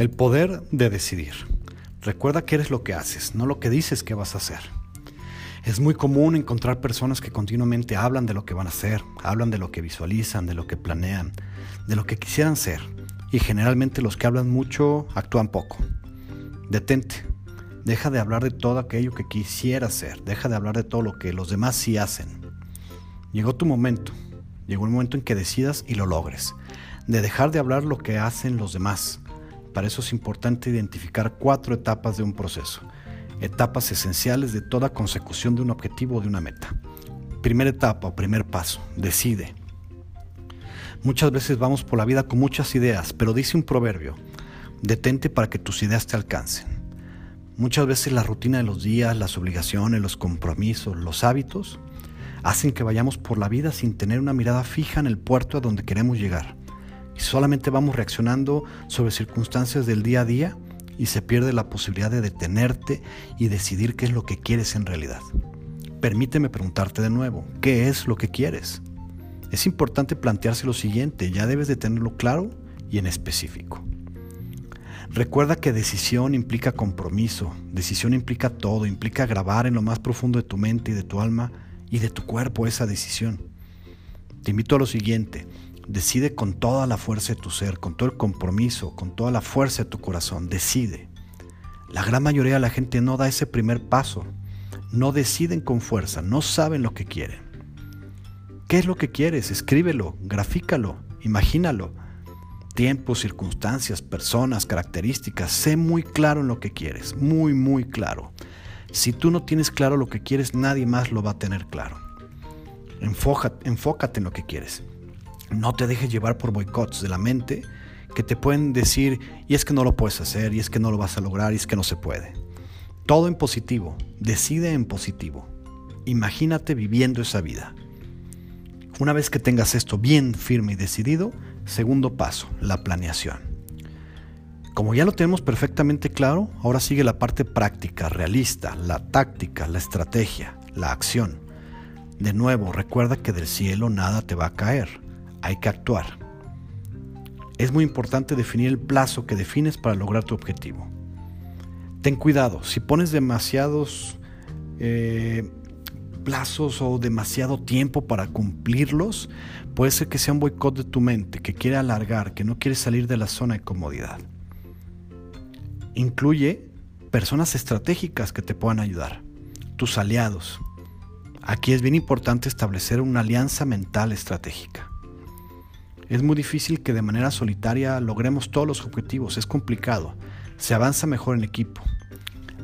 El poder de decidir. Recuerda que eres lo que haces, no lo que dices que vas a hacer. Es muy común encontrar personas que continuamente hablan de lo que van a hacer, hablan de lo que visualizan, de lo que planean, de lo que quisieran ser. Y generalmente los que hablan mucho actúan poco. Detente. Deja de hablar de todo aquello que quisieras ser. Deja de hablar de todo lo que los demás sí hacen. Llegó tu momento. Llegó el momento en que decidas y lo logres. De dejar de hablar lo que hacen los demás. Para eso es importante identificar cuatro etapas de un proceso etapas esenciales de toda consecución de un objetivo o de una meta. Primera etapa o primer paso, decide. Muchas veces vamos por la vida con muchas ideas, pero dice un proverbio, detente para que tus ideas te alcancen. Muchas veces la rutina de los días, las obligaciones, los compromisos, los hábitos, hacen que vayamos por la vida sin tener una mirada fija en el puerto a donde queremos llegar. Solamente vamos reaccionando sobre circunstancias del día a día y se pierde la posibilidad de detenerte y decidir qué es lo que quieres en realidad. Permíteme preguntarte de nuevo, ¿qué es lo que quieres? Es importante plantearse lo siguiente, ya debes de tenerlo claro y en específico. Recuerda que decisión implica compromiso, decisión implica todo, implica grabar en lo más profundo de tu mente y de tu alma y de tu cuerpo esa decisión. Te invito a lo siguiente, Decide con toda la fuerza de tu ser, con todo el compromiso, con toda la fuerza de tu corazón. Decide. La gran mayoría de la gente no da ese primer paso. No deciden con fuerza, no saben lo que quieren. ¿Qué es lo que quieres? Escríbelo, grafícalo, imagínalo. Tiempos, circunstancias, personas, características. Sé muy claro en lo que quieres, muy, muy claro. Si tú no tienes claro lo que quieres, nadie más lo va a tener claro. Enfócate, enfócate en lo que quieres. No te dejes llevar por boicots de la mente que te pueden decir, y es que no lo puedes hacer, y es que no lo vas a lograr, y es que no se puede. Todo en positivo, decide en positivo. Imagínate viviendo esa vida. Una vez que tengas esto bien firme y decidido, segundo paso, la planeación. Como ya lo tenemos perfectamente claro, ahora sigue la parte práctica, realista, la táctica, la estrategia, la acción. De nuevo, recuerda que del cielo nada te va a caer hay que actuar. Es muy importante definir el plazo que defines para lograr tu objetivo. Ten cuidado, si pones demasiados eh, plazos o demasiado tiempo para cumplirlos, puede ser que sea un boicot de tu mente, que quiere alargar, que no quiere salir de la zona de comodidad. Incluye personas estratégicas que te puedan ayudar, tus aliados. Aquí es bien importante establecer una alianza mental estratégica. Es muy difícil que de manera solitaria logremos todos los objetivos, es complicado. Se avanza mejor en equipo.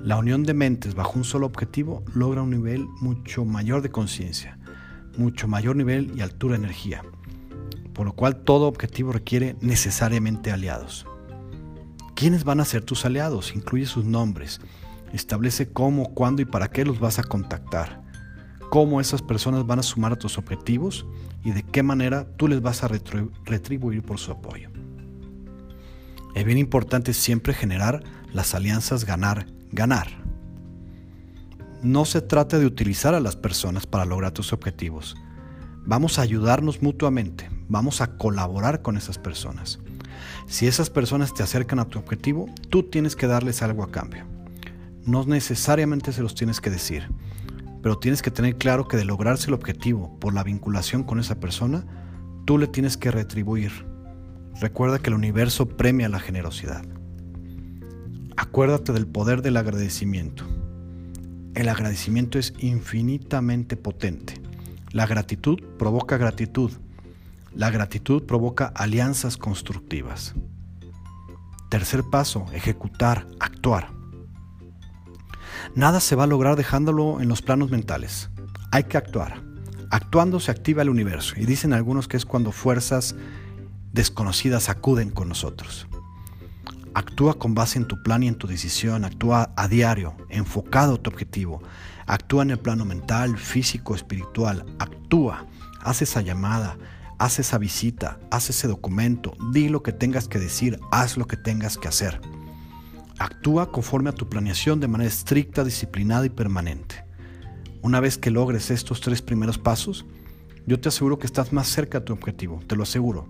La unión de mentes bajo un solo objetivo logra un nivel mucho mayor de conciencia, mucho mayor nivel y altura de energía, por lo cual todo objetivo requiere necesariamente aliados. ¿Quiénes van a ser tus aliados? Incluye sus nombres. Establece cómo, cuándo y para qué los vas a contactar. Cómo esas personas van a sumar a tus objetivos y de qué manera tú les vas a retribuir por su apoyo. Es bien importante siempre generar las alianzas ganar-ganar. No se trata de utilizar a las personas para lograr tus objetivos. Vamos a ayudarnos mutuamente, vamos a colaborar con esas personas. Si esas personas te acercan a tu objetivo, tú tienes que darles algo a cambio. No necesariamente se los tienes que decir pero tienes que tener claro que de lograrse el objetivo por la vinculación con esa persona, tú le tienes que retribuir. Recuerda que el universo premia la generosidad. Acuérdate del poder del agradecimiento. El agradecimiento es infinitamente potente. La gratitud provoca gratitud. La gratitud provoca alianzas constructivas. Tercer paso, ejecutar, actuar. Nada se va a lograr dejándolo en los planos mentales. Hay que actuar. Actuando se activa el universo y dicen algunos que es cuando fuerzas desconocidas acuden con nosotros. Actúa con base en tu plan y en tu decisión, actúa a diario, enfocado a tu objetivo. Actúa en el plano mental, físico, espiritual. Actúa, haz esa llamada, haz esa visita, haz ese documento, di lo que tengas que decir, haz lo que tengas que hacer. Actúa conforme a tu planeación de manera estricta, disciplinada y permanente. Una vez que logres estos tres primeros pasos, yo te aseguro que estás más cerca de tu objetivo, te lo aseguro,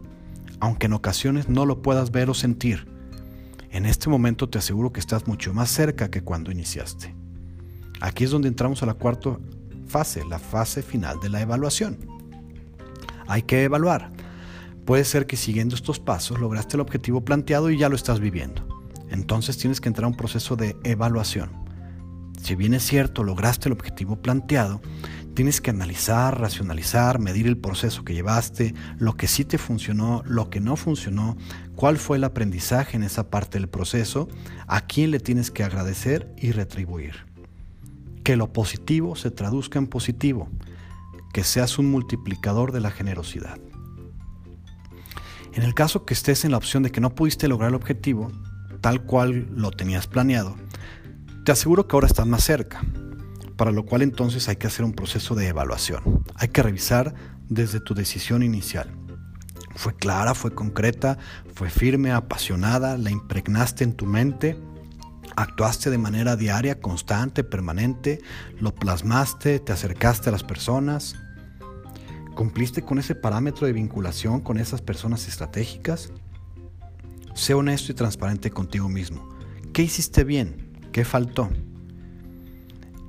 aunque en ocasiones no lo puedas ver o sentir. En este momento te aseguro que estás mucho más cerca que cuando iniciaste. Aquí es donde entramos a la cuarta fase, la fase final de la evaluación. Hay que evaluar. Puede ser que siguiendo estos pasos lograste el objetivo planteado y ya lo estás viviendo. Entonces tienes que entrar a un proceso de evaluación. Si bien es cierto, lograste el objetivo planteado, tienes que analizar, racionalizar, medir el proceso que llevaste, lo que sí te funcionó, lo que no funcionó, cuál fue el aprendizaje en esa parte del proceso, a quién le tienes que agradecer y retribuir. Que lo positivo se traduzca en positivo, que seas un multiplicador de la generosidad. En el caso que estés en la opción de que no pudiste lograr el objetivo, tal cual lo tenías planeado, te aseguro que ahora estás más cerca, para lo cual entonces hay que hacer un proceso de evaluación. Hay que revisar desde tu decisión inicial. ¿Fue clara, fue concreta, fue firme, apasionada, la impregnaste en tu mente? ¿Actuaste de manera diaria, constante, permanente? ¿Lo plasmaste? ¿Te acercaste a las personas? ¿Cumpliste con ese parámetro de vinculación con esas personas estratégicas? Sé honesto y transparente contigo mismo. ¿Qué hiciste bien? ¿Qué faltó?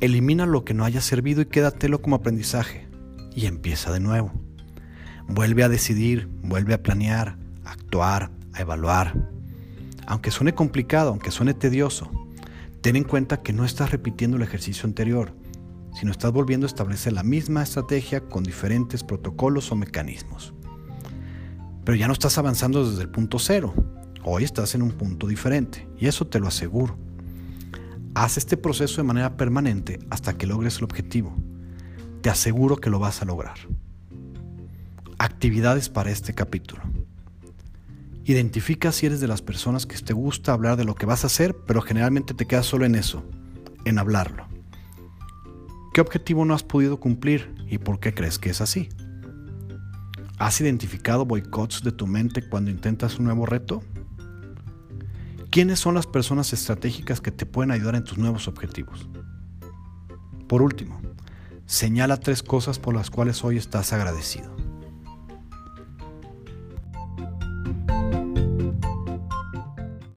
Elimina lo que no haya servido y quédatelo como aprendizaje. Y empieza de nuevo. Vuelve a decidir, vuelve a planear, a actuar, a evaluar. Aunque suene complicado, aunque suene tedioso, ten en cuenta que no estás repitiendo el ejercicio anterior sino estás volviendo a establecer la misma estrategia con diferentes protocolos o mecanismos. Pero ya no estás avanzando desde el punto cero, hoy estás en un punto diferente, y eso te lo aseguro. Haz este proceso de manera permanente hasta que logres el objetivo. Te aseguro que lo vas a lograr. Actividades para este capítulo. Identifica si eres de las personas que te gusta hablar de lo que vas a hacer, pero generalmente te quedas solo en eso, en hablarlo. ¿Qué objetivo no has podido cumplir y por qué crees que es así? ¿Has identificado boicots de tu mente cuando intentas un nuevo reto? ¿Quiénes son las personas estratégicas que te pueden ayudar en tus nuevos objetivos? Por último, señala tres cosas por las cuales hoy estás agradecido.